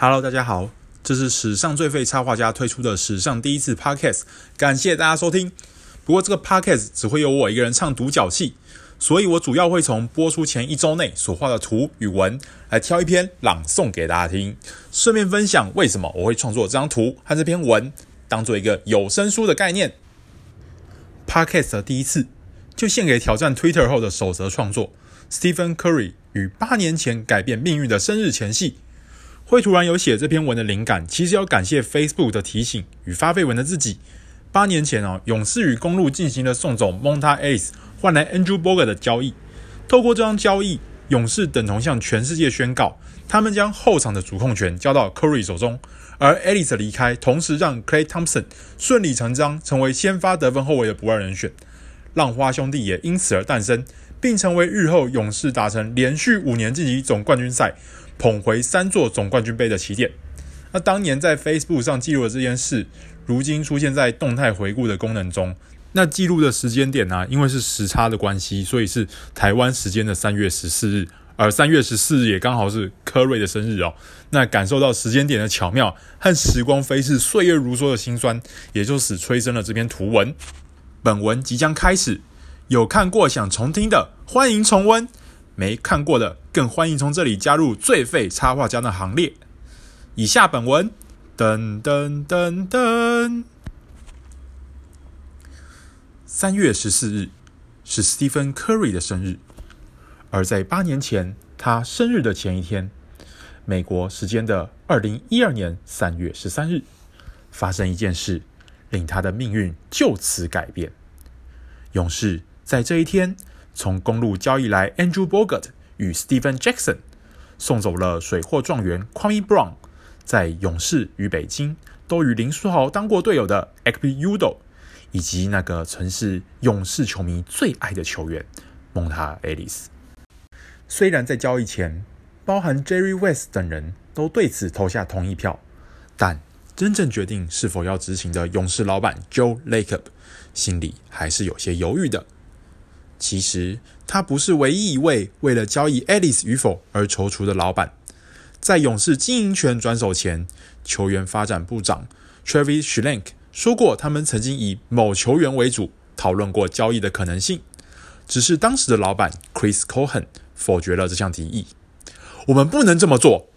Hello，大家好，这是史上最废插画家推出的史上第一次 Podcast，感谢大家收听。不过这个 Podcast 只会由我一个人唱独角戏，所以我主要会从播出前一周内所画的图与文来挑一篇朗诵给大家听，顺便分享为什么我会创作这张图和这篇文，当做一个有声书的概念。Podcast 的第一次就献给挑战 Twitter 后的守则创作 Stephen Curry 与八年前改变命运的生日前夕。会突然有写这篇文的灵感，其实要感谢 Facebook 的提醒与发废文的自己。八年前哦，勇士与公鹿进行了送走 Monta Ellis 换来 Andrew Bogut 的交易。透过这张交易，勇士等同向全世界宣告，他们将后场的主控权交到 Curry 手中。而 Ellis 的离开，同时让 Klay Thompson 顺理成章成为先发得分后卫的不二人选。浪花兄弟也因此而诞生，并成为日后勇士达成连续五年晋级总冠军赛。捧回三座总冠军杯的起点。那当年在 Facebook 上记录的这件事，如今出现在动态回顾的功能中。那记录的时间点呢、因为是时差的关系，所以是台湾时间的三月十四日，而三月十四日也刚好是科瑞的生日哦。那感受到时间点的巧妙和时光飞逝、岁月如梭的辛酸，也就使催生了这篇图文。本文即将开始，有看过想重听的，欢迎重温。没看过的，更欢迎从这里加入最废插画家的行列。以下本文，噔噔噔噔。三月十四日是 Stephen Curry 的生日，而在八年前他生日的前一天，美国时间的二零一二年三月十三日，发生一件事，令他的命运就此改变。勇士在这一天。从公路交易来 Andrew Bogut 与 Stephen Jackson，送走了水货状元 Kwame Brown，在勇士与北京都与林书豪当过队友的 Akpe Udoh，以及那个曾是勇士球迷最爱的球员 Monta Ellis。虽然在交易前，包含 Jerry West 等人都对此投下同意票，但真正决定是否要执行的勇士老板 Joe Lacob 心里还是有些犹豫的。其实他不是唯一一位为了交易 Ellis 与否而踌躇的老板。在勇士经营权转手前，球员发展部长 Travis Schlenk 说过，他们曾经以某球员为主讨论过交易的可能性。只是当时的老板 Chris Cohen 否决了这项提议。我们不能这么做。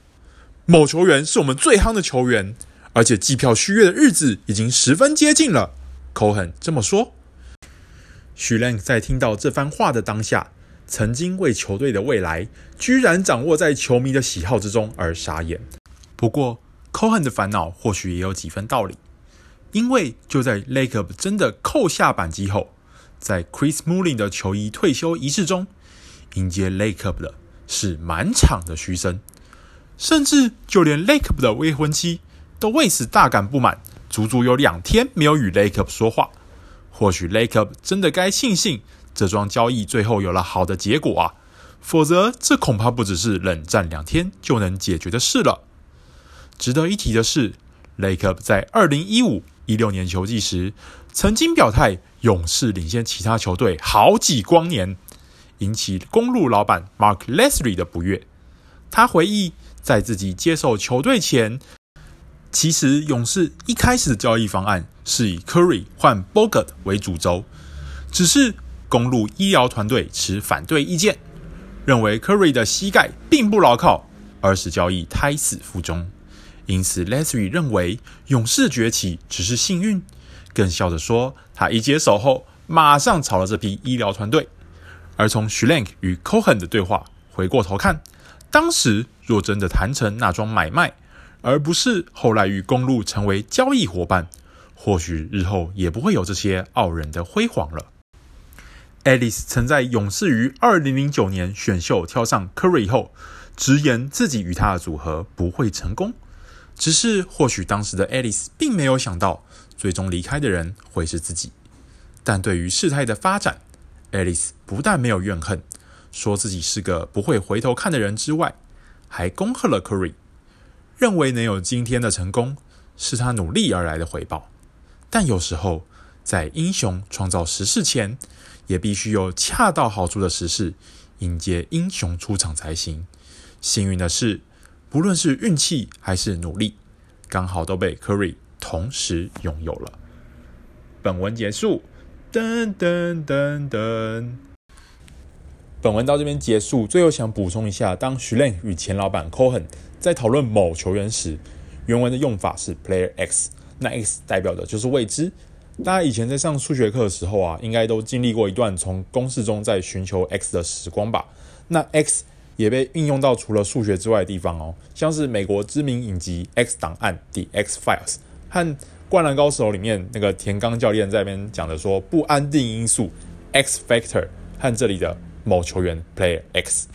某球员是我们最夯的球员，而且季票续约的日子已经十分接近了。Cohen 这么说。许兰在听到这番话的当下，曾经为球队的未来居然掌握在球迷的喜好之中而傻眼。不过，Cohen 的烦恼或许也有几分道理，因为就在 Lacob 真的扣下扳机后，在 Chris Mullin 的球衣退休仪式中，迎接 Lacob 的是满场的嘘声，甚至就连 Lacob 的未婚妻都为此大感不满，足足有两天没有与 Lacob 说话。或许 Lacob 真的该庆幸这桩交易最后有了好的结果啊，否则这恐怕不只是冷战两天就能解决的事了。值得一提的是，Lacob 在二零一五一六年球季时曾经表态，勇士领先其他球队好几光年，引起公路老板 Mark Lesley 的不悦。他回忆，在自己接手球队前，其实勇士一开始的交易方案是以 Curry 换 Bogut 为主轴，只是公路医疗团队持反对意见，认为 Curry 的膝盖并不牢靠，而使交易胎死腹中。因此，Lasry 认为勇士崛起只是幸运，更笑着说，他一接手后马上炒了这批医疗团队。而从 Schlenk 与 Cohen 的对话回过头看，当时若真的谈成那桩买卖。而不是后来与公路成为交易伙伴，或许日后也不会有这些傲人的辉煌了。Ellis 曾在勇士于二零零九年选秀挑上 Curry 后，直言自己与他的组合不会成功。只是或许当时的 Ellis 并没有想到，最终离开的人会是自己。但对于事态的发展，Ellis 不但没有怨恨，说自己是个不会回头看的人之外，还恭贺了 Curry。认为能有今天的成功，是他努力而来的回报。但有时候，在英雄创造时势前，也必须有恰到好处的时势，迎接英雄出场才行。幸运的是不论是运气还是努力，刚好都被 Curry 同时拥有了。本文结束。噔噔噔噔。本文到这边结束。最后想补充一下，当 Schlenk 与前老板 Cohen 在讨论某球员时，原文的用法是 Player X，那 X 代表的就是未知。大家以前在上数学课的时候啊，应该都经历过一段从公式中在寻求 X 的时光吧？那 X 也被运用到除了数学之外的地方哦，像是美国知名影集《X 档案》的《X Files 和《灌篮高手》里面那个田刚教练在那边讲的说不安定因素 X Factor 和这里的。某球员 Player X。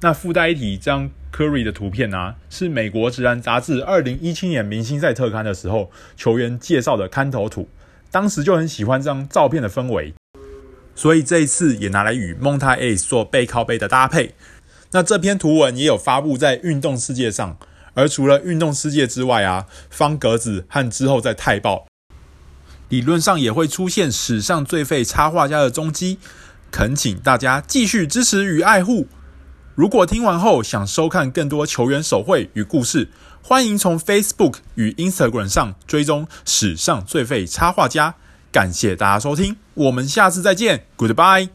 那附带一提，这张 Curry 的图片啊，是美国职篮杂志二零一七年明星赛特刊的时候球员介绍的刊头图。当时就很喜欢这张照片的氛围，所以这一次也拿来与 Monta Ellis 做背靠背的搭配。那这篇图文也有发布在运动世界上，而除了运动世界之外啊，方格子和之后在泰报，理论上也会出现史上最废插画家的踪迹。恳请大家继续支持与爱护。如果听完后想收看更多球员手绘与故事，欢迎从 Facebook 与 Instagram 上追踪史上最废插画家。感谢大家收听，我们下次再见，Goodbye。